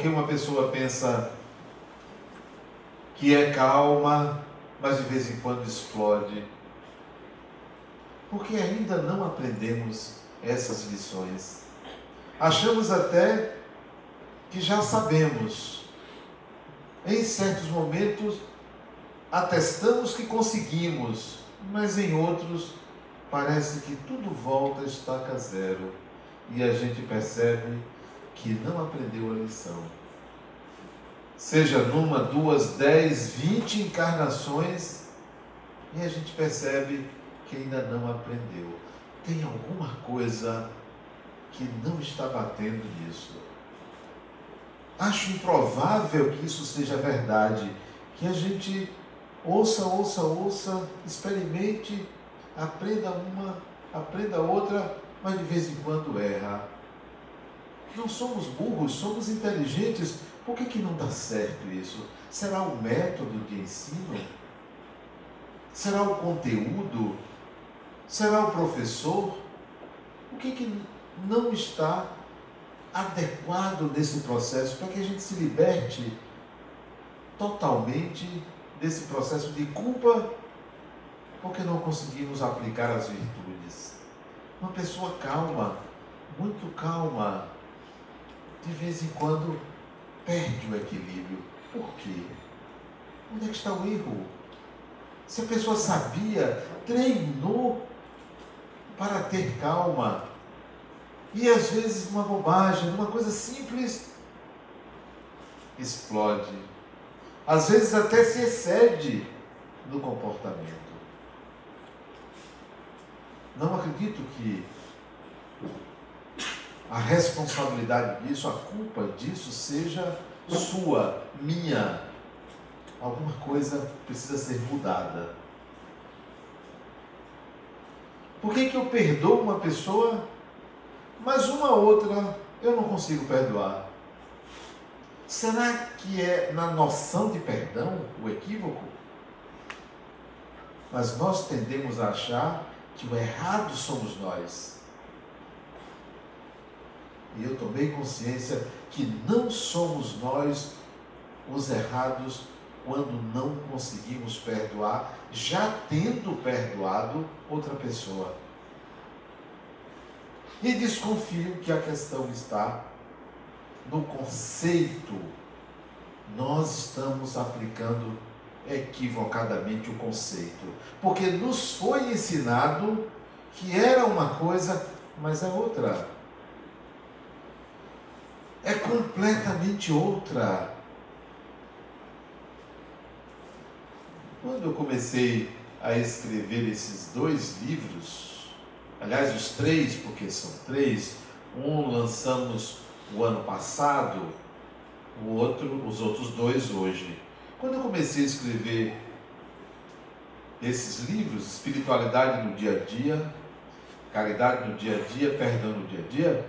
Porque uma pessoa pensa que é calma, mas de vez em quando explode. Porque ainda não aprendemos essas lições. Achamos até que já sabemos. Em certos momentos, atestamos que conseguimos, mas em outros, parece que tudo volta a estaca zero e a gente percebe que não aprendeu a lição. Seja numa, duas, dez, vinte encarnações, e a gente percebe que ainda não aprendeu. Tem alguma coisa que não está batendo nisso. Acho improvável que isso seja verdade, que a gente ouça, ouça, ouça, experimente, aprenda uma, aprenda outra, mas de vez em quando erra. Não somos burros, somos inteligentes. Por que, que não dá certo isso? Será o método de ensino? Será o conteúdo? Será o professor? O que, que não está adequado nesse processo para que a gente se liberte totalmente desse processo de culpa porque não conseguimos aplicar as virtudes? Uma pessoa calma, muito calma, de vez em quando perde o equilíbrio. Por quê? Onde é que está o erro? Se a pessoa sabia, treinou para ter calma, e às vezes uma bobagem, uma coisa simples, explode. Às vezes até se excede no comportamento. Não acredito que a responsabilidade disso, a culpa disso seja sua, minha. Alguma coisa precisa ser mudada. Por que, que eu perdoo uma pessoa, mas uma outra eu não consigo perdoar? Será que é na noção de perdão o equívoco? Mas nós tendemos a achar que o errado somos nós. E eu tomei consciência que não somos nós os errados quando não conseguimos perdoar, já tendo perdoado outra pessoa. E desconfio que a questão está no conceito. Nós estamos aplicando equivocadamente o conceito, porque nos foi ensinado que era uma coisa, mas é outra é completamente outra. Quando eu comecei a escrever esses dois livros, aliás, os três, porque são três, um lançamos o ano passado, o outro, os outros dois hoje. Quando eu comecei a escrever esses livros, Espiritualidade no Dia a Dia, Caridade no Dia a Dia, Perdão no Dia a Dia,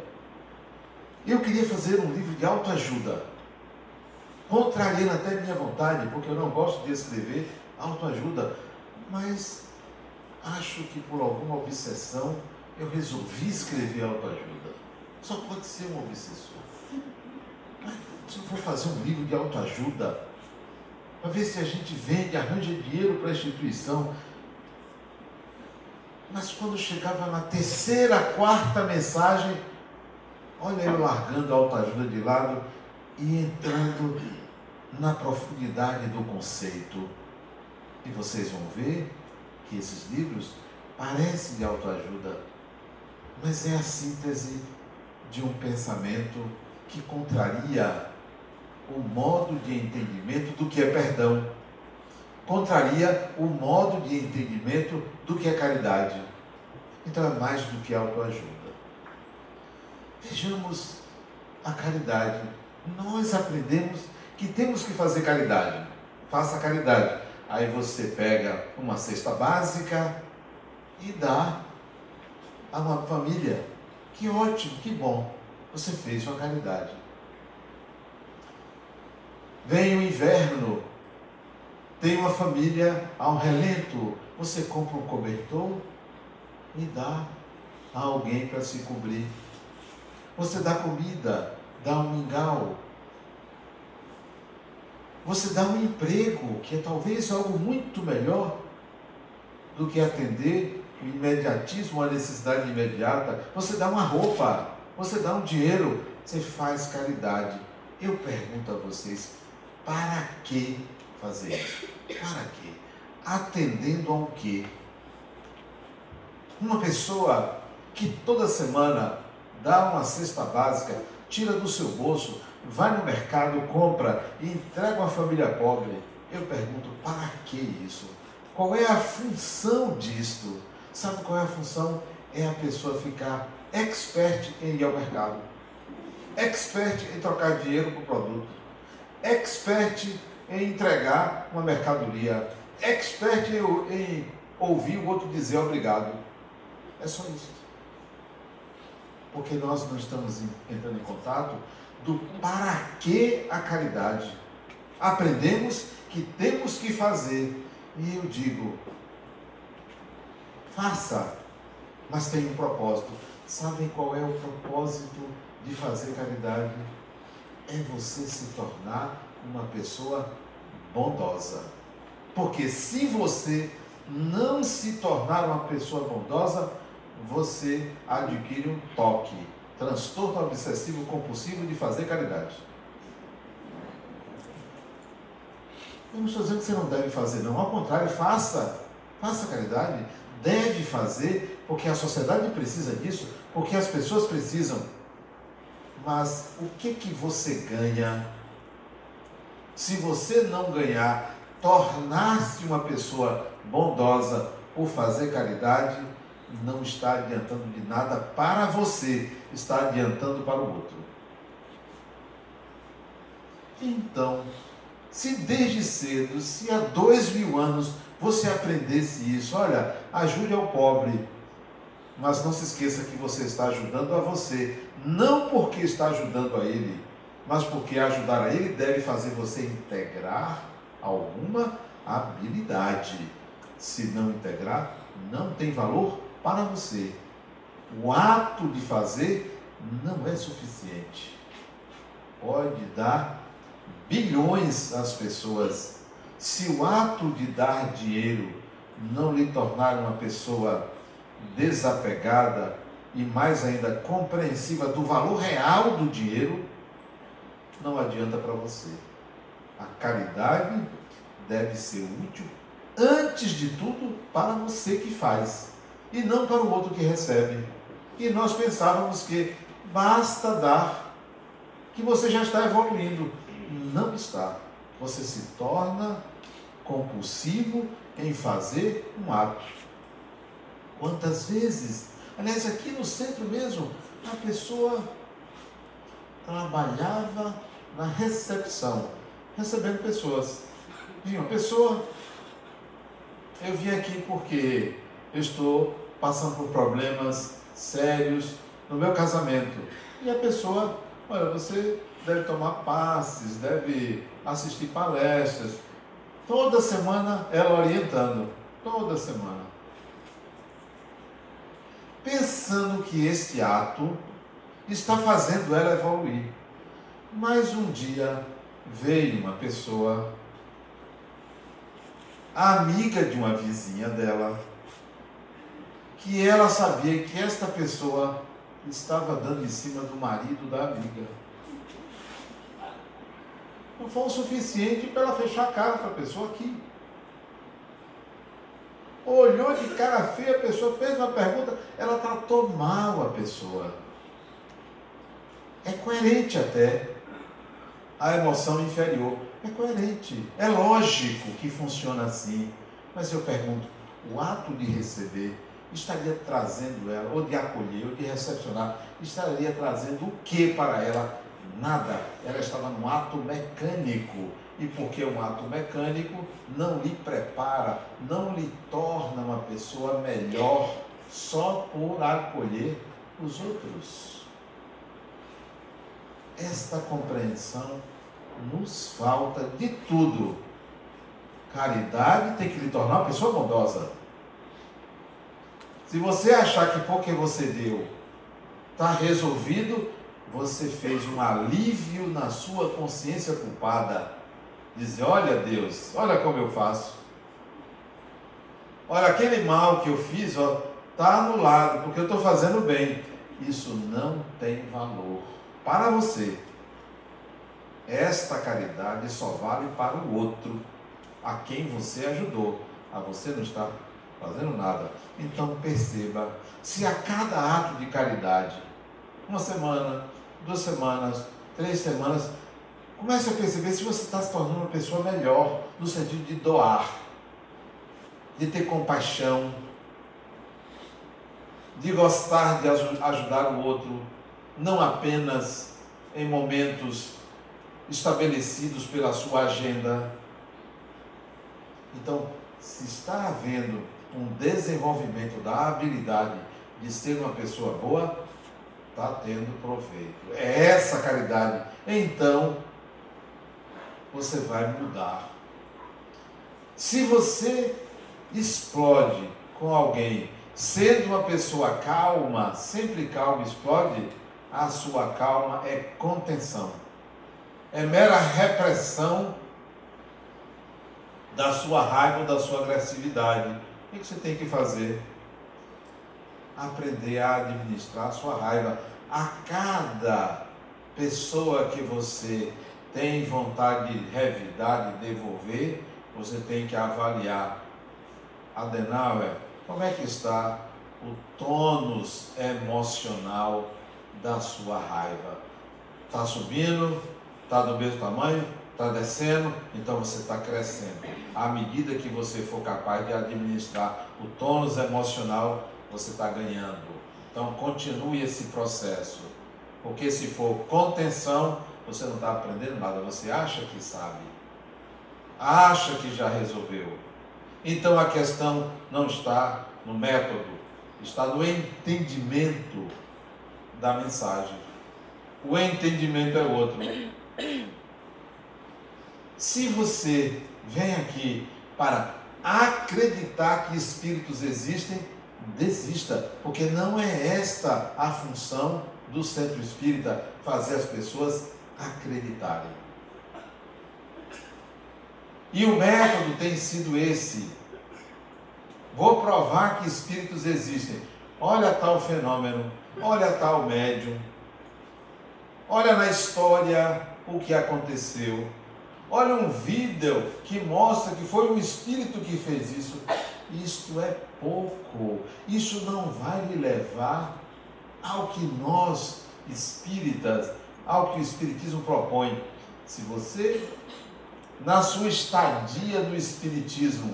eu queria fazer um livro de autoajuda, contrariando até minha vontade, porque eu não gosto de escrever autoajuda, mas acho que por alguma obsessão eu resolvi escrever autoajuda. Só pode ser um obsessor. Mas se eu for fazer um livro de autoajuda, para ver se a gente vende, arranja dinheiro para a instituição. Mas quando chegava na terceira, quarta mensagem, Olha eu largando a autoajuda de lado e entrando na profundidade do conceito. E vocês vão ver que esses livros parecem de autoajuda, mas é a síntese de um pensamento que contraria o modo de entendimento do que é perdão, contraria o modo de entendimento do que é caridade. Então é mais do que autoajuda. Vejamos a caridade. Nós aprendemos que temos que fazer caridade. Faça caridade. Aí você pega uma cesta básica e dá a uma família. Que ótimo, que bom. Você fez sua caridade. Vem o inverno, tem uma família ao relento. Você compra um cobertor e dá a alguém para se cobrir. Você dá comida, dá um mingau. Você dá um emprego, que é talvez algo muito melhor do que atender o imediatismo, a necessidade imediata. Você dá uma roupa, você dá um dinheiro, você faz caridade. Eu pergunto a vocês, para que fazer isso? Para quê? Atendendo ao quê? Uma pessoa que toda semana dá uma cesta básica, tira do seu bolso, vai no mercado, compra e entrega uma família pobre. Eu pergunto, para que isso? Qual é a função disto? Sabe qual é a função? É a pessoa ficar expert em ir ao mercado, expert em trocar dinheiro por produto, expert em entregar uma mercadoria, expert em, em ouvir o outro dizer obrigado. É só isso. Porque nós não estamos entrando em contato do para que a caridade. Aprendemos que temos que fazer. E eu digo, faça, mas tem um propósito. Sabem qual é o propósito de fazer caridade? É você se tornar uma pessoa bondosa. Porque se você não se tornar uma pessoa bondosa, você adquire um toque transtorno obsessivo compulsivo de fazer caridade. Eu não estou dizendo que você não deve fazer, não. Ao contrário, faça. Faça caridade. Deve fazer, porque a sociedade precisa disso, porque as pessoas precisam. Mas o que, que você ganha se você não ganhar, tornar-se uma pessoa bondosa por fazer caridade? Não está adiantando de nada para você, está adiantando para o outro. Então, se desde cedo, se há dois mil anos você aprendesse isso, olha, ajude ao pobre, mas não se esqueça que você está ajudando a você, não porque está ajudando a ele, mas porque ajudar a ele deve fazer você integrar alguma habilidade. Se não integrar, não tem valor para você, o ato de fazer não é suficiente. Pode dar bilhões às pessoas. Se o ato de dar dinheiro não lhe tornar uma pessoa desapegada e mais ainda compreensiva do valor real do dinheiro, não adianta para você. A caridade deve ser útil, antes de tudo, para você que faz e não para o outro que recebe. E nós pensávamos que basta dar, que você já está evoluindo. Não está. Você se torna compulsivo em fazer um ato. Quantas vezes, aliás, aqui no centro mesmo, a pessoa trabalhava na recepção, recebendo pessoas. Vinha uma pessoa, eu vim aqui porque eu estou passando por problemas sérios no meu casamento. E a pessoa, olha, você deve tomar passes, deve assistir palestras. Toda semana ela orientando, toda semana. Pensando que este ato está fazendo ela evoluir. Mas um dia veio uma pessoa, amiga de uma vizinha dela, que ela sabia que esta pessoa estava dando em cima do marido da amiga. Não foi o suficiente para ela fechar a cara para a pessoa aqui. Olhou de cara feia, a pessoa fez uma pergunta, ela tratou mal a pessoa. É coerente até a emoção inferior. É coerente. É lógico que funciona assim. Mas eu pergunto, o ato de receber estaria trazendo ela, ou de acolher, ou de recepcionar, estaria trazendo o que para ela? Nada. Ela estava num ato mecânico. E porque um ato mecânico, não lhe prepara, não lhe torna uma pessoa melhor só por acolher os outros. Esta compreensão nos falta de tudo. Caridade tem que lhe tornar uma pessoa bondosa. Se você achar que porque você deu está resolvido, você fez um alívio na sua consciência culpada. Dizer: Olha, Deus, olha como eu faço. Olha, aquele mal que eu fiz, está anulado, porque eu estou fazendo bem. Isso não tem valor para você. Esta caridade só vale para o outro, a quem você ajudou. A você não está fazendo nada. Então perceba, se a cada ato de caridade, uma semana, duas semanas, três semanas, comece a perceber se você está se tornando uma pessoa melhor, no sentido de doar, de ter compaixão, de gostar de ajudar o outro, não apenas em momentos estabelecidos pela sua agenda. Então, se está havendo um desenvolvimento da habilidade de ser uma pessoa boa, está tendo proveito. É essa caridade. Então, você vai mudar. Se você explode com alguém, sendo uma pessoa calma, sempre calma, explode, a sua calma é contenção. É mera repressão da sua raiva, da sua agressividade. O que você tem que fazer? Aprender a administrar a sua raiva. A cada pessoa que você tem vontade de revidar, de devolver, você tem que avaliar. Adenauer, como é que está o tônus emocional da sua raiva? Está subindo? Está do mesmo tamanho? Está descendo? Então você está crescendo. À medida que você for capaz de administrar o tônus emocional, você está ganhando. Então continue esse processo. Porque se for contenção, você não está aprendendo nada, você acha que sabe, acha que já resolveu. Então a questão não está no método, está no entendimento da mensagem. O entendimento é outro. Se você vem aqui para acreditar que espíritos existem, desista, porque não é esta a função do centro espírita fazer as pessoas acreditarem. E o método tem sido esse. Vou provar que espíritos existem. Olha tal fenômeno, olha tal médium. Olha na história o que aconteceu. Olha um vídeo que mostra que foi um espírito que fez isso. Isto é pouco. Isso não vai lhe levar ao que nós espíritas, ao que o espiritismo propõe. Se você na sua estadia no espiritismo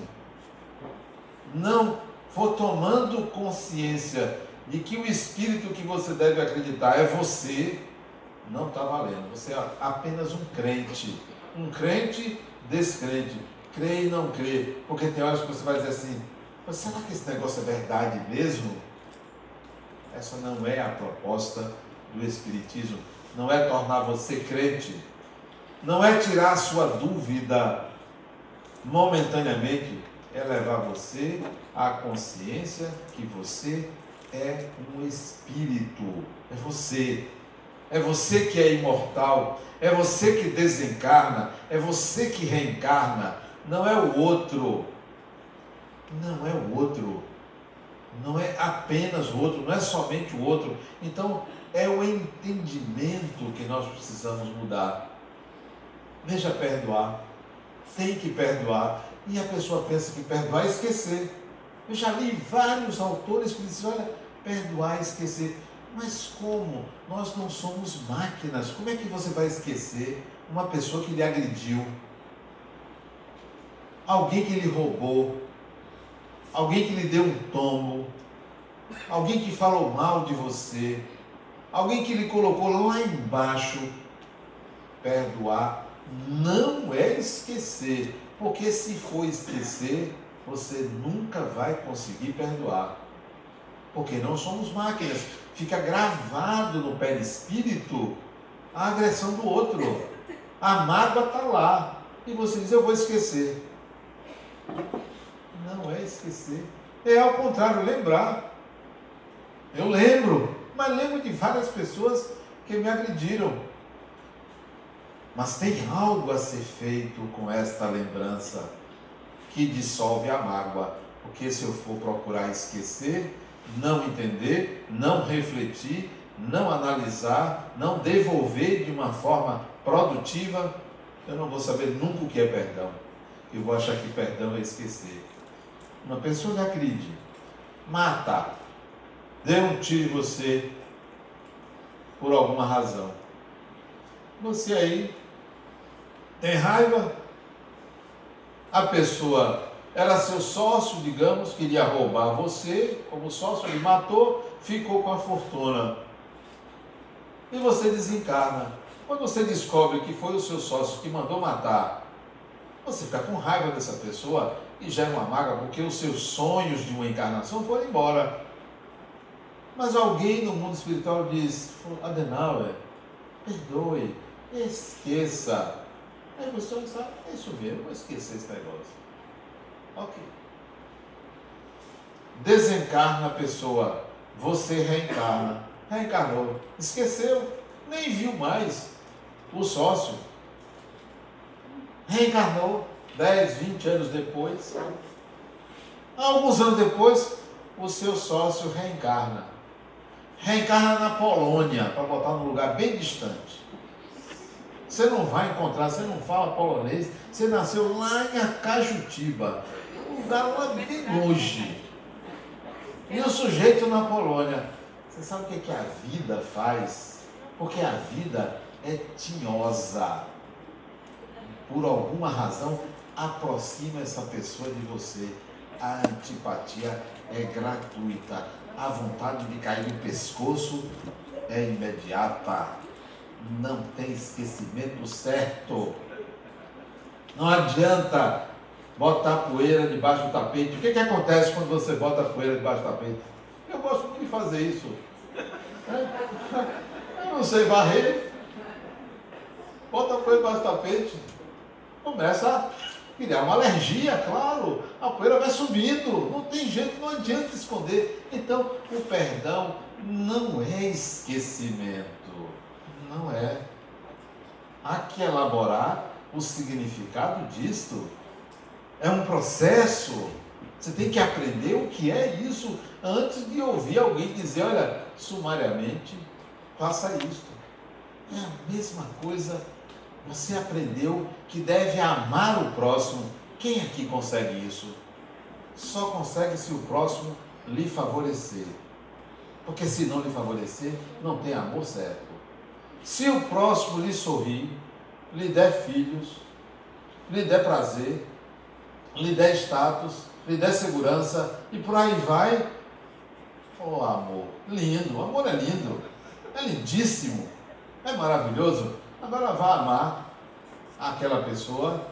não for tomando consciência de que o espírito que você deve acreditar é você, não está valendo. Você é apenas um crente. Um crente descrente. Crê e não crê. Porque tem horas que você vai dizer assim: será que esse negócio é verdade mesmo? Essa não é a proposta do Espiritismo. Não é tornar você crente. Não é tirar a sua dúvida momentaneamente. É levar você à consciência que você é um espírito. É você. É você que é imortal. É você que desencarna. É você que reencarna. Não é o outro. Não é o outro. Não é apenas o outro. Não é somente o outro. Então, é o entendimento que nós precisamos mudar. Veja perdoar. Tem que perdoar. E a pessoa pensa que perdoar é esquecer. Eu já li vários autores que dizem, olha, perdoar é esquecer. Mas como? Nós não somos máquinas. Como é que você vai esquecer uma pessoa que lhe agrediu? Alguém que lhe roubou? Alguém que lhe deu um tombo? Alguém que falou mal de você? Alguém que lhe colocou lá embaixo? Perdoar não é esquecer, porque se for esquecer, você nunca vai conseguir perdoar. Porque não somos máquinas. Fica gravado no perispírito a agressão do outro. A mágoa está lá. E você diz, eu vou esquecer. Não é esquecer. É ao contrário, lembrar. Eu lembro, mas lembro de várias pessoas que me agrediram. Mas tem algo a ser feito com esta lembrança que dissolve a mágoa. Porque se eu for procurar esquecer, não entender, não refletir, não analisar, não devolver de uma forma produtiva, eu não vou saber nunca o que é perdão. Eu vou achar que perdão é esquecer. Uma pessoa que acredite, mata, deu um tiro em você por alguma razão. Você aí tem raiva, a pessoa era seu sócio, digamos, queria roubar você, como sócio, ele matou, ficou com a fortuna. E você desencarna. Quando você descobre que foi o seu sócio que mandou matar, você fica com raiva dessa pessoa e já é uma maga porque os seus sonhos de uma encarnação foram embora. Mas alguém no mundo espiritual diz: Adenauer, perdoe, esqueça. Aí você olha é isso mesmo, vou esquecer esse negócio. Ok. Desencarna a pessoa, você reencarna. Reencarnou, esqueceu, nem viu mais o sócio. Reencarnou 10, 20 anos depois. Alguns anos depois, o seu sócio reencarna. Reencarna na Polônia, para botar num lugar bem distante. Você não vai encontrar, você não fala polonês, você nasceu lá em Acajutiba lugar lá bem longe. E o sujeito na Polônia. Você sabe o que, é que a vida faz? Porque a vida é tinhosa. Por alguma razão, aproxima essa pessoa de você. A antipatia é gratuita. A vontade de cair no pescoço é imediata. Não tem esquecimento certo. Não adianta botar poeira debaixo do tapete. O que, que acontece quando você bota poeira debaixo do tapete? Eu gosto de fazer isso. Eu não sei varrer. Bota poeira debaixo do tapete. Começa a criar uma alergia, claro. A poeira vai subindo. Não tem jeito, não adianta esconder. Então, o perdão não é esquecimento. Não é. Há que elaborar o significado disto é um processo. Você tem que aprender o que é isso antes de ouvir alguém dizer, olha, sumariamente, faça isto. É a mesma coisa. Você aprendeu que deve amar o próximo. Quem aqui consegue isso? Só consegue se o próximo lhe favorecer. Porque se não lhe favorecer, não tem amor certo. Se o próximo lhe sorrir, lhe der filhos, lhe der prazer, lhe der status, lhe der segurança e por aí vai. Oh, amor, lindo, o amor é lindo, é lindíssimo, é maravilhoso. Agora vá amar aquela pessoa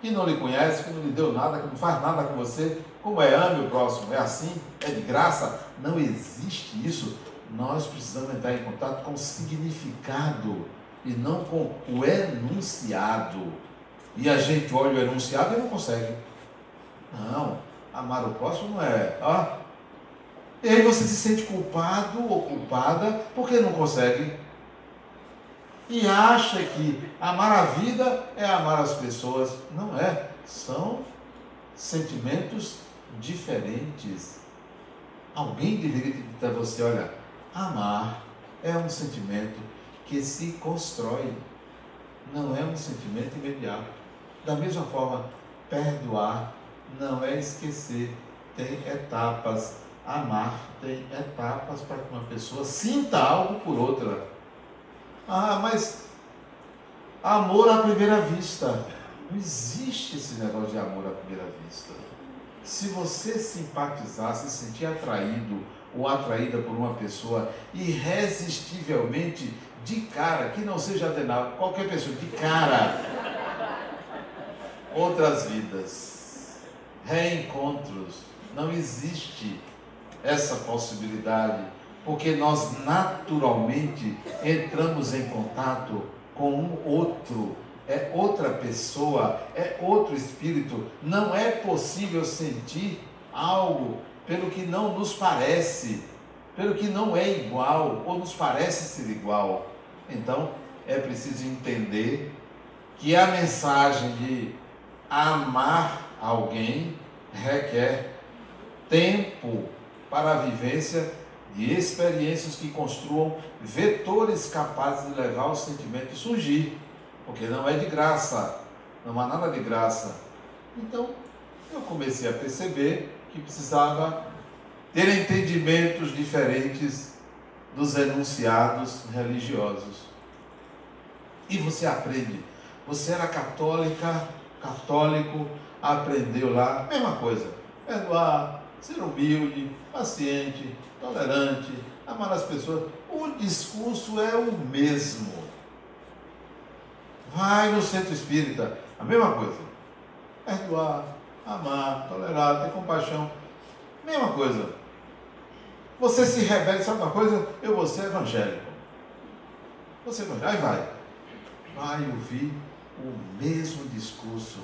que não lhe conhece, que não lhe deu nada, que não faz nada com você. Como é ame o próximo? É assim? É de graça? Não existe isso. Nós precisamos entrar em contato com o significado e não com o enunciado. E a gente olha o enunciado e não consegue. Não, amar o próximo não é. Ó. E aí você se sente culpado ou culpada porque não consegue. E acha que amar a vida é amar as pessoas. Não é. São sentimentos diferentes. Alguém deveria dizer você: olha, amar é um sentimento que se constrói, não é um sentimento imediato. Da mesma forma, perdoar não é esquecer, tem etapas. Amar tem etapas para que uma pessoa sinta algo por outra. Ah, mas amor à primeira vista. Não existe esse negócio de amor à primeira vista. Se você simpatizar, se sentir atraído ou atraída por uma pessoa irresistivelmente de cara, que não seja adenal, qualquer pessoa, de cara, outras vidas, reencontros. Não existe essa possibilidade, porque nós naturalmente entramos em contato com um outro, é outra pessoa, é outro espírito. Não é possível sentir algo pelo que não nos parece, pelo que não é igual ou nos parece ser igual. Então, é preciso entender que a mensagem de amar alguém requer tempo para a vivência de experiências que construam vetores capazes de levar o sentimento a surgir, porque não é de graça, não há nada de graça. Então, eu comecei a perceber que precisava ter entendimentos diferentes dos enunciados religiosos. E você aprende. Você era católica, católico, aprendeu lá, mesma coisa. Perdoar, ser humilde, paciente, tolerante, amar as pessoas. O discurso é o mesmo. Vai no centro espírita, a mesma coisa. Perdoar, amar, tolerar, ter compaixão. Mesma coisa. Você se rebelde, sabe uma coisa? Eu vou ser evangélico. Você vai, aí vai. Vai ouvir o mesmo discurso.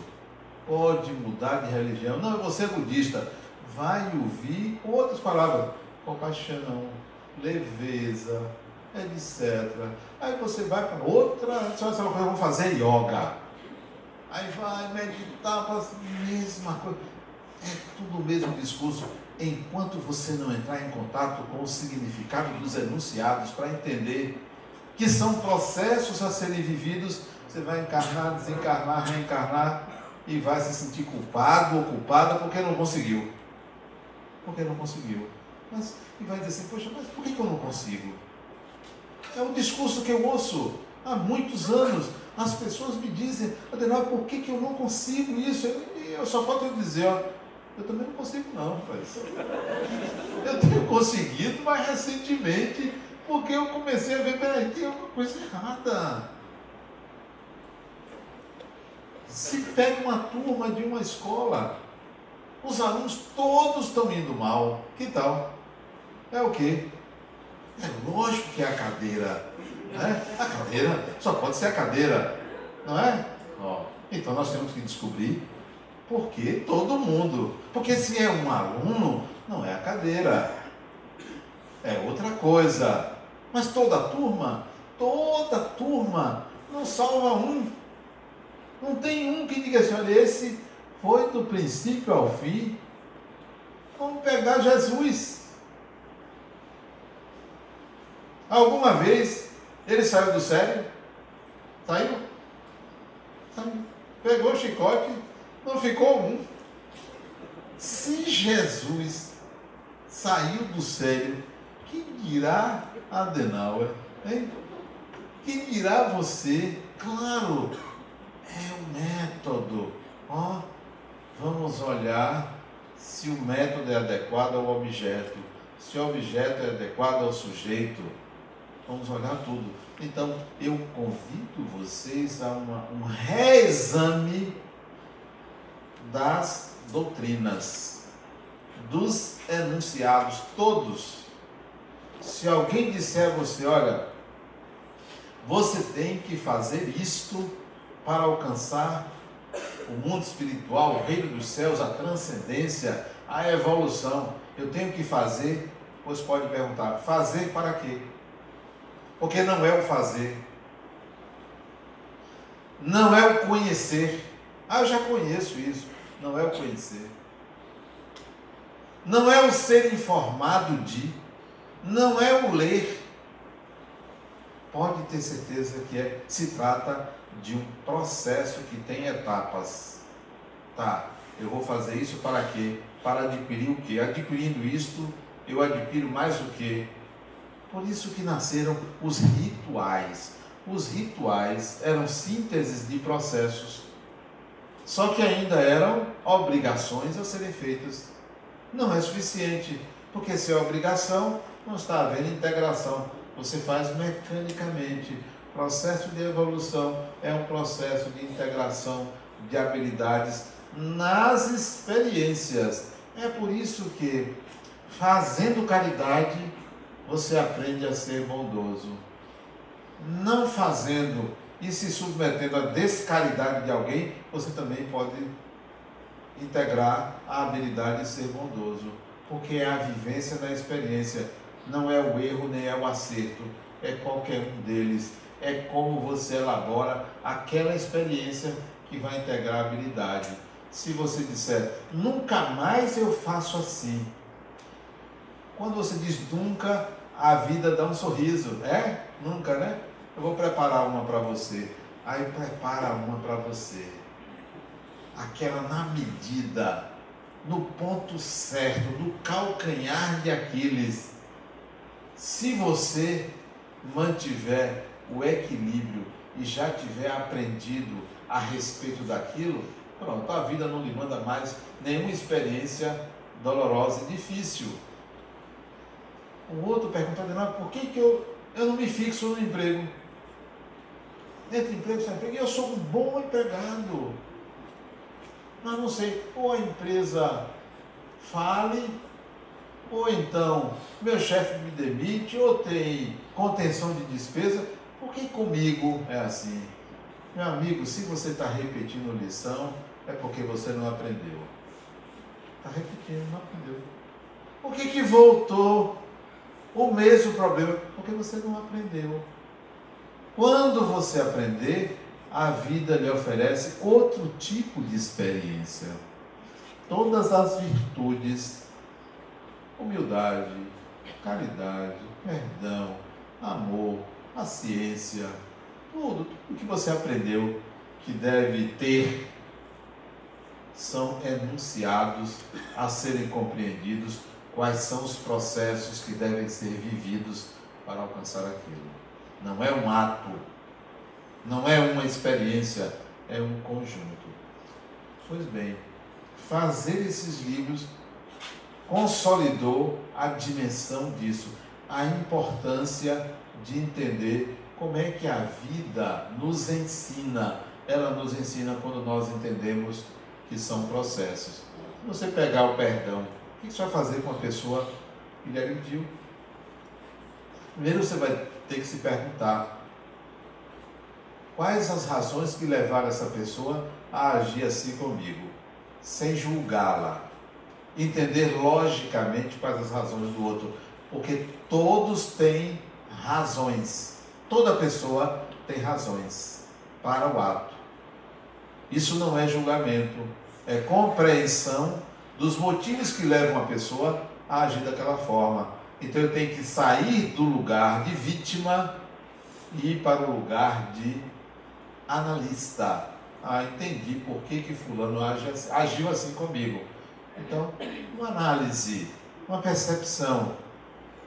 Pode mudar de religião. Não, vou ser budista. Vai ouvir outras palavras. Compaixão, leveza, etc. Aí você vai para outra, você vai eu vou fazer yoga. Aí vai meditar, faz a mesma coisa. É tudo o mesmo discurso enquanto você não entrar em contato com o significado dos enunciados para entender que são processos a serem vividos, você vai encarnar, desencarnar, reencarnar e vai se sentir culpado ou culpada porque não conseguiu. Porque não conseguiu. Mas, e vai dizer assim, poxa, mas por que, que eu não consigo? É um discurso que eu ouço há muitos anos. As pessoas me dizem, Adenal, por que, que eu não consigo isso? E eu só falta dizer, ó, eu também não consigo não, rapaz. Eu tenho conseguido, mas recentemente, porque eu comecei a ver, peraí, tem alguma coisa errada. Se pega uma turma de uma escola, os alunos todos estão indo mal. Que tal? É o quê? É lógico que é a cadeira. Né? A cadeira só pode ser a cadeira, não é? Então nós temos que descobrir porque todo mundo. Porque se é um aluno, não é a cadeira. É outra coisa. Mas toda turma, toda turma, não salva um. Não tem um que diga assim, olha, esse foi do princípio ao fim. Vamos pegar Jesus. Alguma vez ele saiu do sério? Saiu? Pegou o chicote não ficou um. Se Jesus saiu do sério, quem dirá Adenauer? Hein? Quem dirá você? Claro, é o método. Ó, vamos olhar se o método é adequado ao objeto, se o objeto é adequado ao sujeito. Vamos olhar tudo. Então, eu convido vocês a uma, um reexame das doutrinas, dos enunciados, todos. Se alguém disser a você, olha, você tem que fazer isto para alcançar o mundo espiritual, o reino dos céus, a transcendência, a evolução. Eu tenho que fazer, pois pode perguntar, fazer para quê? Porque não é o fazer, não é o conhecer. Ah, eu já conheço isso não é o conhecer. Não é o ser informado de, não é o ler. Pode ter certeza que é, se trata de um processo que tem etapas. Tá, eu vou fazer isso para quê? Para adquirir o quê? Adquirindo isto, eu adquiro mais o quê? Por isso que nasceram os rituais. Os rituais eram sínteses de processos só que ainda eram obrigações a serem feitas. Não é suficiente, porque se é obrigação, não está havendo integração. Você faz mecanicamente. Processo de evolução é um processo de integração de habilidades nas experiências. É por isso que, fazendo caridade, você aprende a ser bondoso. Não fazendo e se submetendo à descaridade de alguém, você também pode integrar a habilidade de ser bondoso, porque é a vivência da experiência, não é o erro nem é o acerto, é qualquer um deles. É como você elabora aquela experiência que vai integrar a habilidade. Se você disser, nunca mais eu faço assim. Quando você diz nunca, a vida dá um sorriso. É? Nunca, né? Eu vou preparar uma para você. Aí prepara uma para você. Aquela na medida, no ponto certo, no calcanhar de Aquiles. Se você mantiver o equilíbrio e já tiver aprendido a respeito daquilo, pronto, a vida não lhe manda mais nenhuma experiência dolorosa e difícil. O outro pergunta, mas por que, que eu, eu não me fixo no emprego? Entre emprego e sem emprego, eu sou um bom empregado. Mas não sei, ou a empresa fale, ou então meu chefe me demite, ou tem contenção de despesa, por que comigo é assim? Meu amigo, se você está repetindo lição, é porque você não aprendeu. Está repetindo, não aprendeu. Por que, que voltou o mesmo problema? Porque você não aprendeu. Quando você aprender, a vida lhe oferece outro tipo de experiência. Todas as virtudes, humildade, caridade, perdão, amor, paciência, tudo, tudo que você aprendeu que deve ter são enunciados a serem compreendidos quais são os processos que devem ser vividos para alcançar aquilo. Não é um ato, não é uma experiência, é um conjunto. Pois bem, fazer esses livros consolidou a dimensão disso, a importância de entender como é que a vida nos ensina. Ela nos ensina quando nós entendemos que são processos. Você pegar o perdão, o que você vai fazer com a pessoa que lhe agrediu? Primeiro você vai ter que se perguntar quais as razões que levaram essa pessoa a agir assim comigo, sem julgá-la. Entender logicamente quais as razões do outro, porque todos têm razões. Toda pessoa tem razões para o ato. Isso não é julgamento, é compreensão dos motivos que levam a pessoa a agir daquela forma. Então eu tenho que sair do lugar de vítima e ir para o lugar de analista. Ah, entendi por que, que fulano age, agiu assim comigo. Então, uma análise, uma percepção,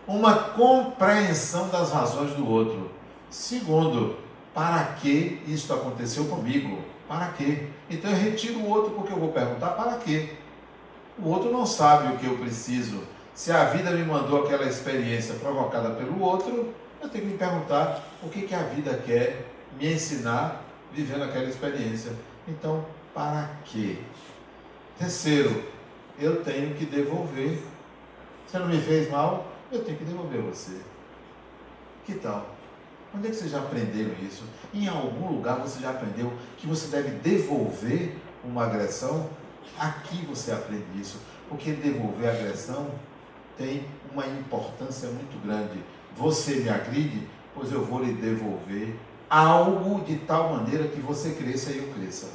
uma compreensão das razões do outro. Segundo, para que isso aconteceu comigo? Para quê? Então eu retiro o outro porque eu vou perguntar para quê? O outro não sabe o que eu preciso. Se a vida me mandou aquela experiência provocada pelo outro, eu tenho que me perguntar o que, que a vida quer me ensinar vivendo aquela experiência. Então, para quê? Terceiro, eu tenho que devolver. Você não me fez mal, eu tenho que devolver você. Que tal? Onde é que vocês já aprenderam isso? Em algum lugar você já aprendeu que você deve devolver uma agressão? Aqui você aprende isso, porque devolver agressão tem uma importância muito grande. Você me agride, pois eu vou lhe devolver algo de tal maneira que você cresça e eu cresça.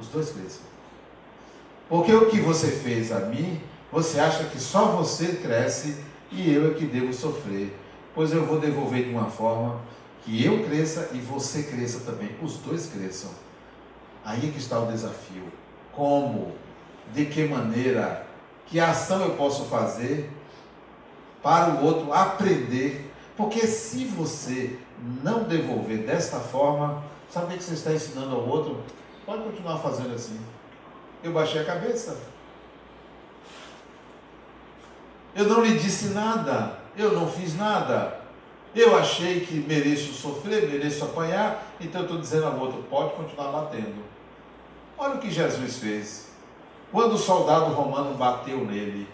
Os dois cresçam. Porque o que você fez a mim, você acha que só você cresce e eu é que devo sofrer. Pois eu vou devolver de uma forma que eu cresça e você cresça também. Os dois cresçam. Aí é que está o desafio. Como? De que maneira? Que ação eu posso fazer para o outro aprender? Porque se você não devolver desta forma, sabe o que você está ensinando ao outro? Pode continuar fazendo assim. Eu baixei a cabeça. Eu não lhe disse nada. Eu não fiz nada. Eu achei que mereço sofrer, mereço apanhar, então eu estou dizendo ao outro: pode continuar batendo. Olha o que Jesus fez. Quando o soldado romano bateu nele,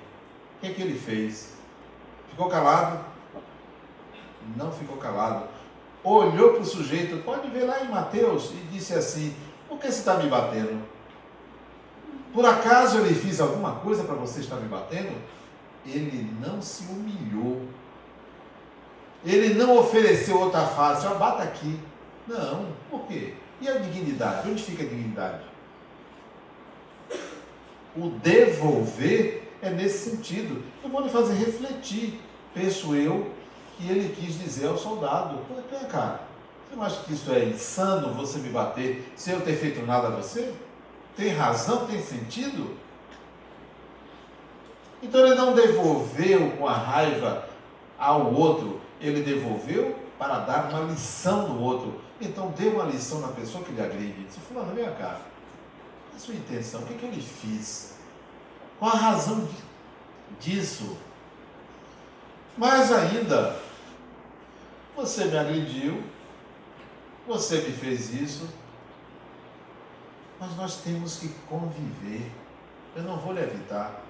o que, é que ele fez? Ficou calado? Não ficou calado. Olhou para o sujeito, pode ver lá em Mateus, e disse assim: Por que você está me batendo? Por acaso eu lhe fiz alguma coisa para você estar me batendo? Ele não se humilhou. Ele não ofereceu outra face, ó, bata aqui. Não, por quê? E a dignidade? Onde fica a dignidade? O devolver é nesse sentido. Eu vou lhe fazer refletir. Penso eu que ele quis dizer ao soldado: Vem cá, você não acha que isso é insano você me bater sem eu ter feito nada a você? Tem razão? Tem sentido? Então ele não devolveu com a raiva ao outro, ele devolveu para dar uma lição no outro. Então dê uma lição na pessoa que lhe agride. Você falou, vem cá, a sua intenção, o que, que eu lhe fiz? Qual a razão disso? Mais ainda, você me agrediu, você me fez isso, mas nós temos que conviver. Eu não vou lhe evitar.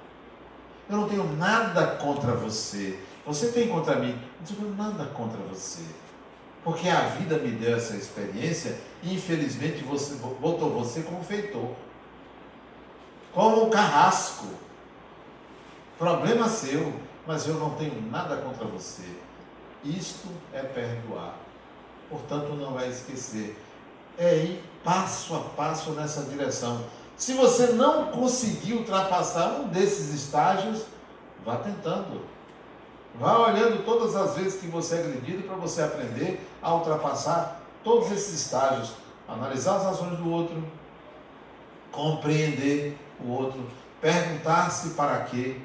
Eu não tenho nada contra você. Você tem contra mim. Eu não tenho nada contra você. Porque a vida me deu essa experiência e infelizmente você botou você como feitor. Como um carrasco. Problema seu, mas eu não tenho nada contra você. Isto é perdoar. Portanto, não vai esquecer. É ir passo a passo nessa direção. Se você não conseguir ultrapassar um desses estágios, vá tentando. Vá olhando todas as vezes que você é agredido para você aprender a ultrapassar todos esses estágios. Analisar as ações do outro, compreender o outro, perguntar-se para quê,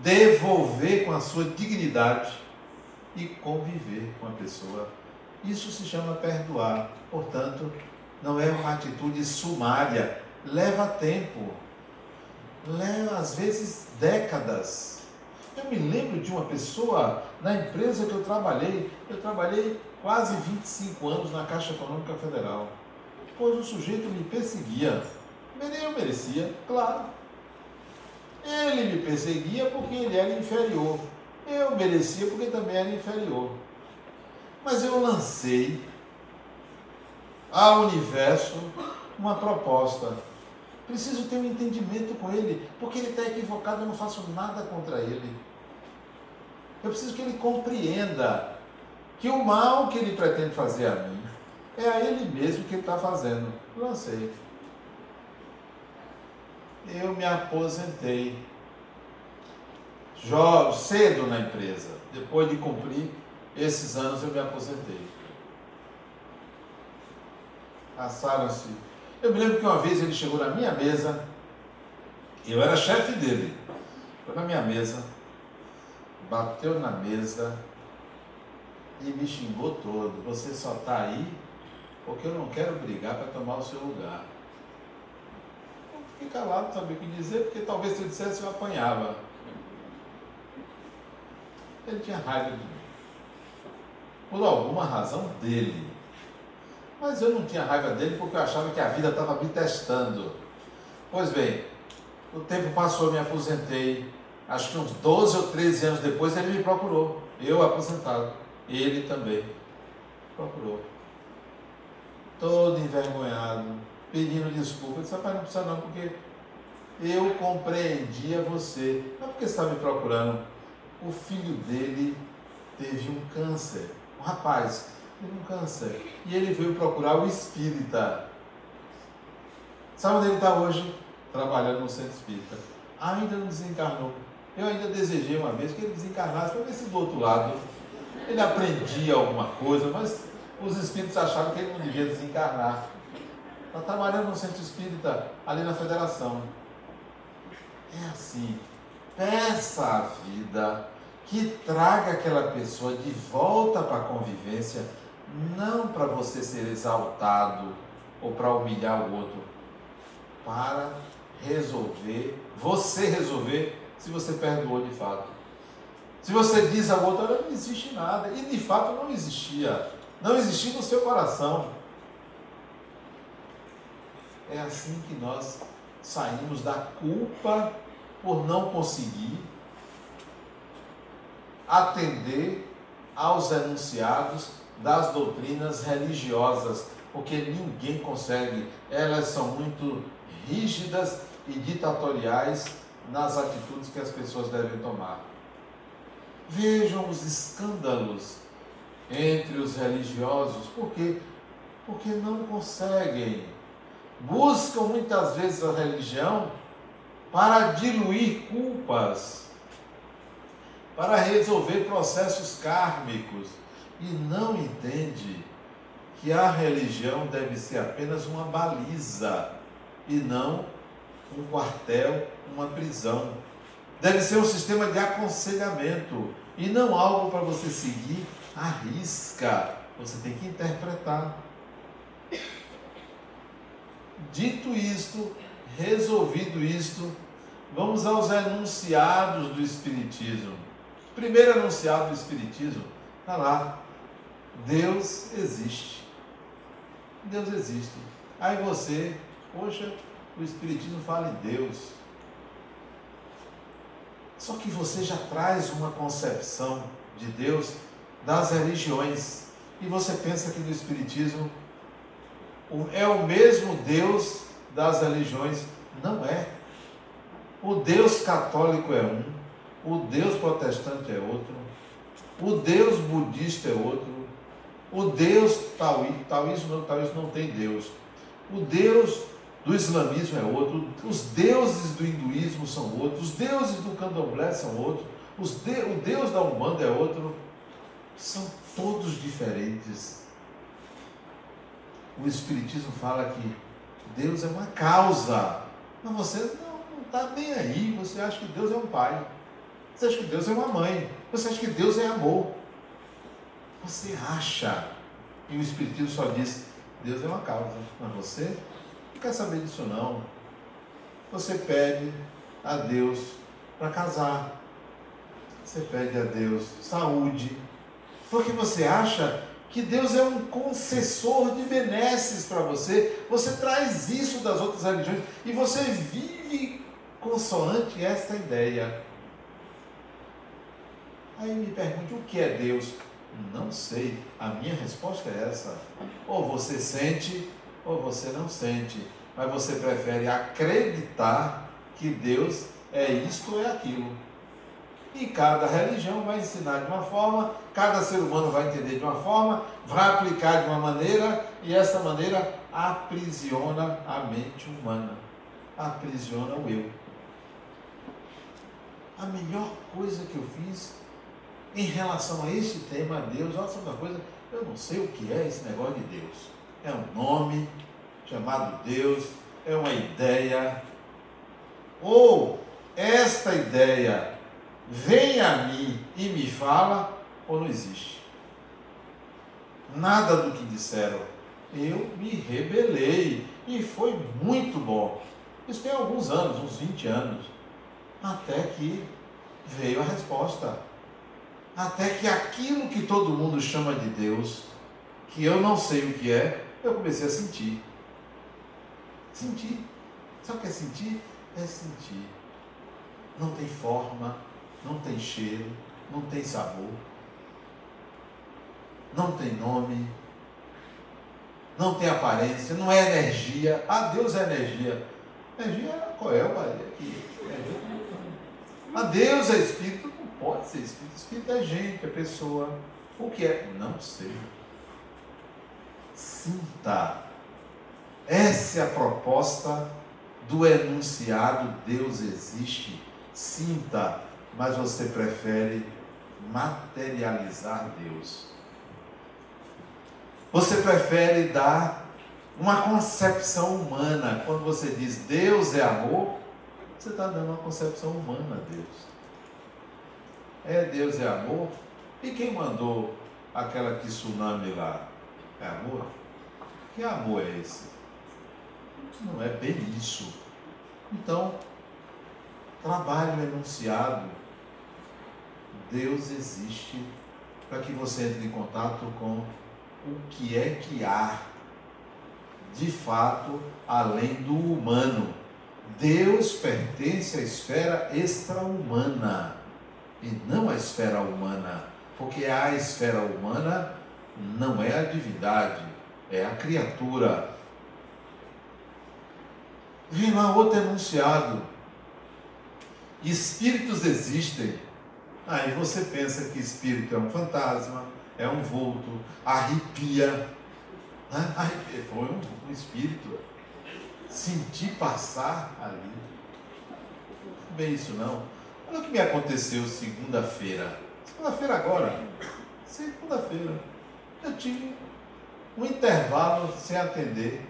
devolver com a sua dignidade e conviver com a pessoa. Isso se chama perdoar. Portanto, não é uma atitude sumária, leva tempo, leva às vezes décadas. Eu me lembro de uma pessoa na empresa que eu trabalhei, eu trabalhei quase 25 anos na Caixa Econômica Federal. Pois o sujeito me perseguia. Eu merecia, claro. Ele me perseguia porque ele era inferior. Eu merecia porque também era inferior. Mas eu lancei ao universo uma proposta. Preciso ter um entendimento com ele, porque ele está equivocado, eu não faço nada contra ele. Eu preciso que ele compreenda que o mal que ele pretende fazer a mim é a ele mesmo que está fazendo. Lancei. Eu me aposentei. Jó, cedo na empresa. Depois de cumprir esses anos, eu me aposentei. Passaram-se. Eu me lembro que uma vez ele chegou na minha mesa, eu era chefe dele. Foi na minha mesa, bateu na mesa e me xingou todo. Você só está aí porque eu não quero brigar para tomar o seu lugar. Eu fiquei calado, não sabia o que dizer, porque talvez se eu dissesse eu apanhava. Ele tinha raiva de mim. Por alguma razão dele. Mas eu não tinha raiva dele porque eu achava que a vida estava me testando. Pois bem, o tempo passou, eu me aposentei. Acho que uns 12 ou 13 anos depois ele me procurou. Eu aposentado. Ele também. Procurou. Todo envergonhado, pedindo desculpa. Eu disse, rapaz, não precisa não, porque eu compreendia você. Não porque você está me procurando. O filho dele teve um câncer. Um rapaz teve um câncer. E ele veio procurar o espírita. Sabe onde ele está hoje? Trabalhando no centro espírita. Ainda não desencarnou. Eu ainda desejei uma vez que ele desencarnasse para ver se do outro lado ele aprendia alguma coisa, mas os espíritos acharam que ele não devia desencarnar. Está trabalhando no centro espírita, ali na federação. É assim. Peça a vida que traga aquela pessoa de volta para a convivência não para você ser exaltado ou para humilhar o outro, para resolver, você resolver se você perdoou de fato. Se você diz ao outro, não existe nada, e de fato não existia, não existia no seu coração. É assim que nós saímos da culpa por não conseguir atender aos enunciados das doutrinas religiosas, porque ninguém consegue, elas são muito rígidas e ditatoriais nas atitudes que as pessoas devem tomar. Vejam os escândalos entre os religiosos. Por quê? Porque não conseguem. Buscam muitas vezes a religião para diluir culpas, para resolver processos kármicos e não entende que a religião deve ser apenas uma baliza e não um quartel, uma prisão. Deve ser um sistema de aconselhamento e não algo para você seguir à risca. Você tem que interpretar. Dito isto, resolvido isto, vamos aos enunciados do Espiritismo. Primeiro enunciado do Espiritismo, está lá. Deus existe. Deus existe. Aí você, poxa, o Espiritismo fala em Deus. Só que você já traz uma concepção de Deus das religiões. E você pensa que no Espiritismo é o mesmo Deus das religiões. Não é. O Deus católico é um, o Deus protestante é outro, o Deus budista é outro, o Deus taoísmo, taoísmo não, taoísmo não tem Deus. O Deus do islamismo é outro, os deuses do hinduísmo são outros, os deuses do candomblé são outros, de, o Deus da Umbanda é outro. São todos diferentes. O Espiritismo fala que Deus é uma causa, mas você não está nem aí. Você acha que Deus é um pai, você acha que Deus é uma mãe, você acha que Deus é amor. Você acha. E o Espiritismo só diz: Deus é uma causa, mas você não quer saber disso não. Você pede a Deus para casar. Você pede a Deus saúde. Porque você acha que Deus é um concessor de benesses para você. Você traz isso das outras religiões e você vive consoante esta ideia. Aí me pergunte o que é Deus? Não sei. A minha resposta é essa. Ou você sente, ou você não sente. Mas você prefere acreditar que Deus é isto ou é aquilo. E cada religião vai ensinar de uma forma, cada ser humano vai entender de uma forma, vai aplicar de uma maneira, e essa maneira aprisiona a mente humana, aprisiona o eu. A melhor coisa que eu fiz em relação a este tema, Deus, olha só uma coisa, eu não sei o que é esse negócio de Deus. É um nome chamado Deus, é uma ideia, ou esta ideia vem a mim e me fala, ou não existe. Nada do que disseram. Eu me rebelei e foi muito bom. Isso tem alguns anos, uns 20 anos, até que veio a resposta até que aquilo que todo mundo chama de Deus, que eu não sei o que é, eu comecei a sentir. Sentir. Sabe o que é sentir? É sentir. Não tem forma, não tem cheiro, não tem sabor, não tem nome, não tem aparência, não é energia. Ah, Deus é energia. Energia, qual é o aqui? A Deus é espírito pode ser espírito. Espírito é gente, é pessoa. O que é? Não sei. Sinta. Essa é a proposta do enunciado Deus existe. Sinta, mas você prefere materializar Deus. Você prefere dar uma concepção humana. Quando você diz Deus é amor, você está dando uma concepção humana a Deus. É Deus é amor. E quem mandou aquela tsunami lá? É amor? Que amor é esse? Não é bem isso. Então, trabalho enunciado. Deus existe para que você entre em contato com o que é que há de fato além do humano. Deus pertence à esfera extra-humana e não a esfera humana, porque a esfera humana não é a divindade, é a criatura. Vem lá outro enunciado. Espíritos existem. Aí você pensa que espírito é um fantasma, é um vulto, arrepia. Né? Foi um, espírito. Senti passar ali. Não bem isso não. Olha o que me aconteceu segunda-feira. Segunda-feira agora. Segunda-feira. Eu tive um intervalo sem atender.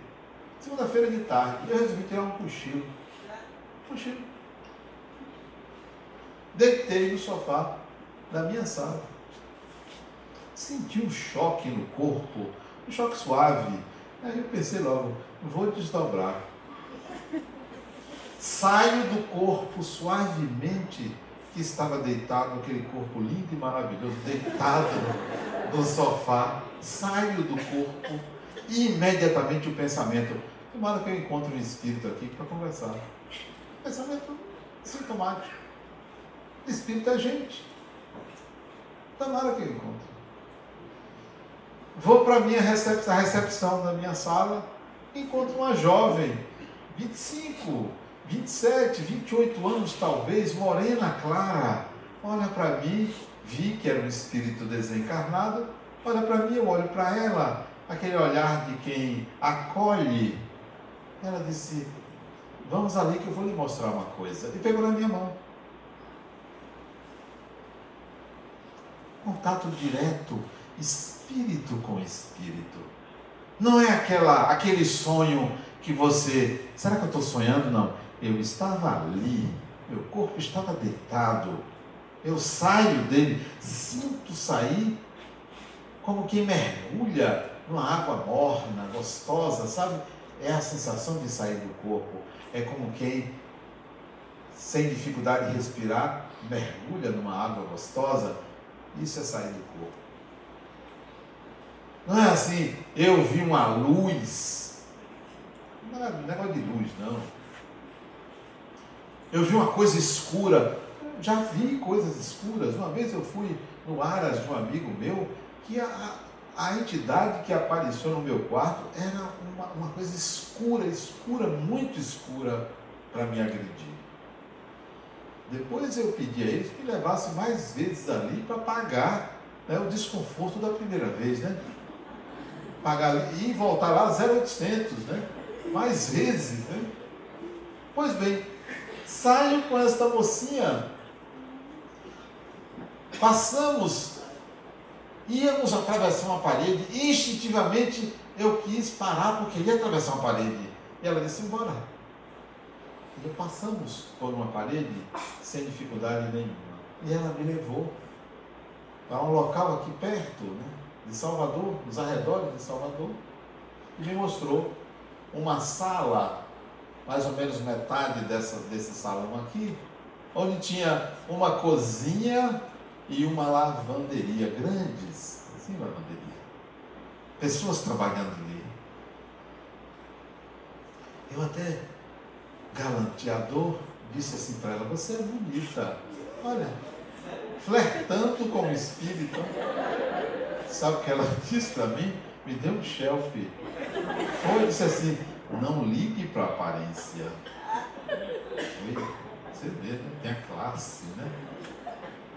Segunda-feira de tarde. Eu resolvi tirar um cochilo. Cochilo. Deitei no sofá da minha sala. Senti um choque no corpo, um choque suave. Aí eu pensei logo, vou desdobrar. Saio do corpo suavemente que estava deitado, aquele corpo lindo e maravilhoso, deitado no, sofá. Saio do corpo e imediatamente o pensamento, tomara que eu encontre um espírito aqui para conversar. Pensamento sintomático. Espírito é gente. Tomara que eu encontre. Vou para a minha recepção, recepção da minha sala, encontro uma jovem, 25, 27, 28 anos talvez, morena clara. Olha para mim, vi que era um espírito desencarnado. Olha para mim, eu olho para ela, aquele olhar de quem acolhe. Ela disse: Vamos ali que eu vou lhe mostrar uma coisa. E pegou na minha mão. Contato direto, espírito com espírito. Não é aquela, aquele sonho que você. Será que eu estou sonhando? Não. Eu estava ali, meu corpo estava deitado. Eu saio dele, sinto sair como quem mergulha numa água morna, gostosa, sabe? É a sensação de sair do corpo. É como quem, sem dificuldade de respirar, mergulha numa água gostosa isso é sair do corpo. Não é assim, eu vi uma luz. Não é negócio de luz, não. Eu vi uma coisa escura. Já vi coisas escuras. Uma vez eu fui no Aras de um amigo meu que a, a entidade que apareceu no meu quarto era uma, uma coisa escura, escura, muito escura para me agredir. Depois eu pedi a eles que levassem mais vezes ali para pagar né, o desconforto da primeira vez, né? Pagar e voltar lá 0,800, né? Mais vezes, né? Pois bem, saio com esta mocinha. Passamos, íamos atravessar uma parede, instintivamente eu quis parar porque ia atravessar uma parede. E ela disse, embora. E passamos por uma parede sem dificuldade nenhuma. E ela me levou para um local aqui perto, né, de Salvador, nos arredores de Salvador, e me mostrou uma sala, mais ou menos metade dessa, desse salão aqui, onde tinha uma cozinha e uma lavanderia grandes, assim, lavanderia. Pessoas trabalhando ali. Eu até galanteador, disse assim para ela: Você é bonita. Olha, flertando com o espírito. Sabe o que ela disse para mim? Me deu um Foi, disse assim: Não ligue para a aparência. Você vê, né? tem a classe, né?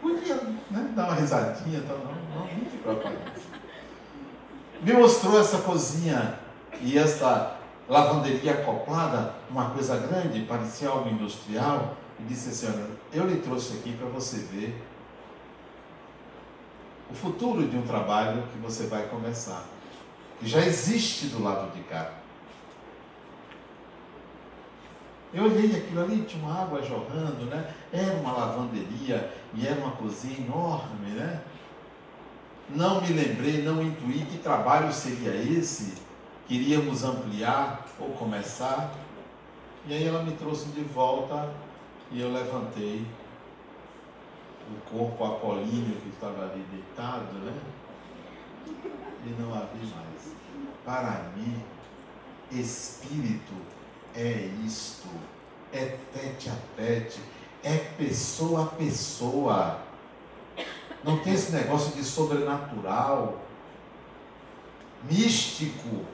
Podia né? dar uma risadinha, tá? não, não ligue para a aparência. Me mostrou essa cozinha e essa lavanderia acoplada, uma coisa grande, parecia algo industrial, e disse assim: Olha, eu lhe trouxe aqui para você ver o futuro de um trabalho que você vai começar, que já existe do lado de cá. Eu olhei aquilo ali, tinha uma água jorrando, né? Era uma lavanderia e era uma cozinha enorme, né? Não me lembrei, não intuí que trabalho seria esse queríamos ampliar ou começar. E aí ela me trouxe de volta e eu levantei o corpo apolíneo que estava ali deitado, né? E não a vi mais. Para mim, espírito é isto, é tete a tete, é pessoa a pessoa. Não tem esse negócio de sobrenatural, místico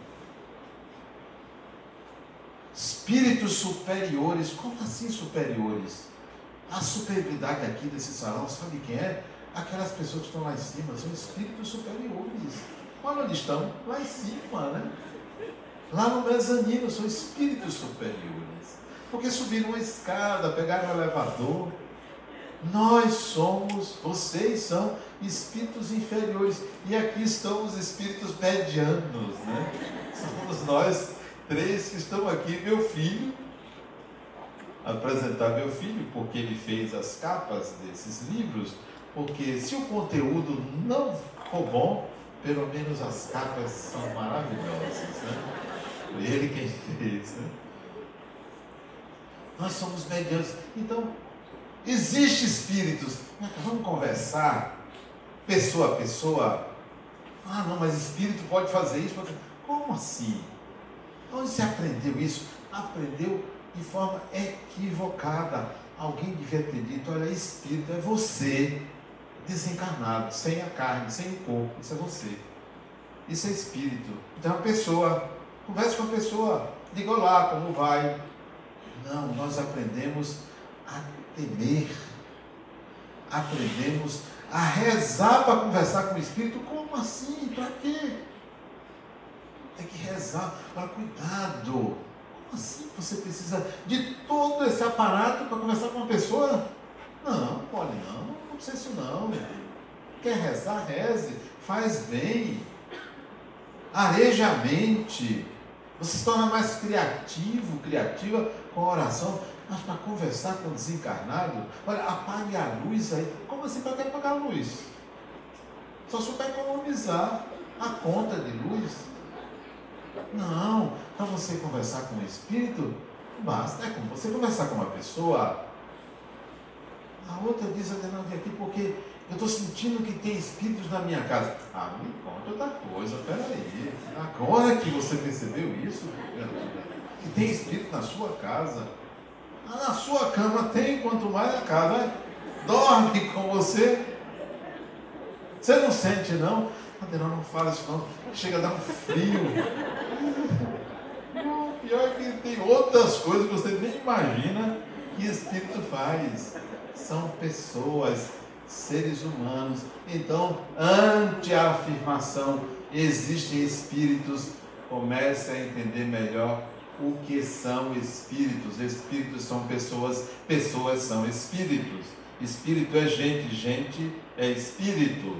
espíritos superiores. Como assim superiores? A superioridade aqui desse salão, sabe quem é? aquelas pessoas que estão lá em cima são espíritos superiores. Olha onde estão? Lá em cima, né? Lá no mezanino são espíritos superiores. Porque subiram uma escada, pegaram um elevador. Nós somos, vocês são espíritos inferiores. E aqui estão os espíritos medianos, né? Somos nós três que estamos aqui. Meu filho, apresentar meu filho, porque ele fez as capas desses livros. Porque se o conteúdo não for bom, pelo menos as capas são maravilhosas. Né? Foi ele quem fez. Né? Nós somos medianos. Então, existe espíritos. Vamos conversar, pessoa a pessoa. Ah, não, mas espírito pode fazer isso. Pode... Como assim? Onde você aprendeu isso? Aprendeu de forma equivocada. Alguém devia ter dito: olha, espírito é você, desencarnado, sem a carne, sem o corpo. Isso é você. Isso é espírito. Então, a pessoa Converse com a pessoa, diga olá, como vai? Não, nós aprendemos a temer, aprendemos a rezar para conversar com o Espírito. Como assim? Para quê? Tem que rezar. Para cuidado. Como assim você precisa de todo esse aparato para conversar com uma pessoa? Não, pode não, não precisa isso não. Quer rezar, reze, faz bem, areja a mente. Você se torna mais criativo, criativa com a oração. Mas para conversar com o desencarnado, olha, apague a luz aí. Como assim para que apagar a luz? Só se para economizar a conta de luz. Não, para você conversar com o Espírito, basta. É como você conversar com uma pessoa. A outra diz, não vim aqui porque eu estou sentindo que tem espíritos na minha casa. Ah, me conta outra coisa, peraí. Agora que você percebeu isso, que tem espírito na sua casa. Ah, na sua cama tem, quanto mais na casa. Dorme com você. Você não sente, não? Adenal, não fala isso não. Chega a dar um frio. Não, pior é que tem outras coisas que você nem imagina que espírito faz. São pessoas seres humanos. Então, ante a afirmação existem espíritos, comece a entender melhor o que são espíritos. Espíritos são pessoas, pessoas são espíritos. Espírito é gente, gente é espírito.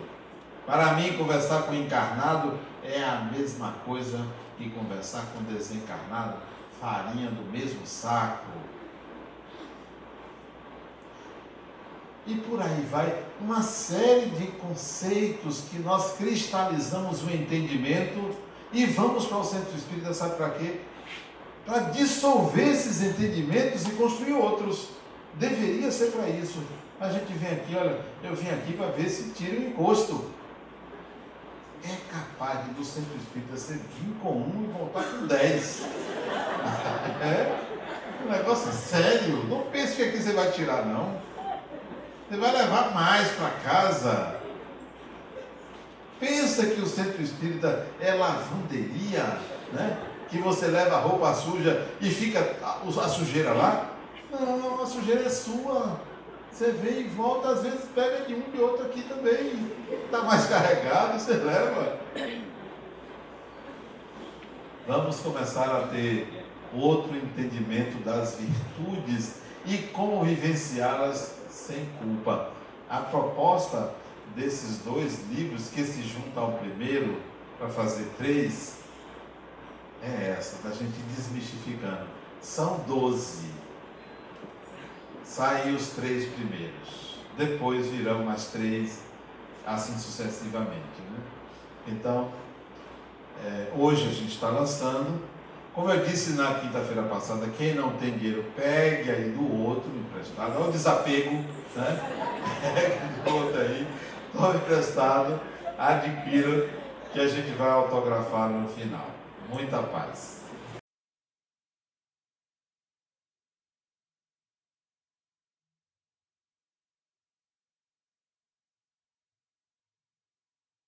Para mim, conversar com encarnado é a mesma coisa que conversar com desencarnado, farinha do mesmo saco. E por aí vai, uma série de conceitos que nós cristalizamos o entendimento e vamos para o centro espírita, sabe para quê? Para dissolver esses entendimentos e construir outros. Deveria ser para isso. A gente vem aqui, olha, eu vim aqui para ver se tira o encosto. É capaz de do centro espírita ser vir com um e voltar com dez. é? Um negócio sério. Não pense que aqui você vai tirar, não. Você vai levar mais para casa. Pensa que o centro espírita é lavanderia, né? Que você leva a roupa suja e fica a, sujeira lá? Não, a sujeira é sua. Você vem e volta, às vezes pega de um de outro aqui também. Está mais carregado, você leva. Vamos começar a ter outro entendimento das virtudes e como vivenciá-las sem culpa. A proposta desses dois livros, que se juntam ao primeiro para fazer três, é essa, da gente desmistificando. São doze. Saem os três primeiros. Depois virão mais três, assim sucessivamente. Né? Então, é, hoje a gente está lançando como eu disse na quinta-feira passada, quem não tem dinheiro, pegue aí do outro emprestado. Olha o desapego, né? Pegue do outro aí, tome emprestado, adquira, que a gente vai autografar no final. Muita paz.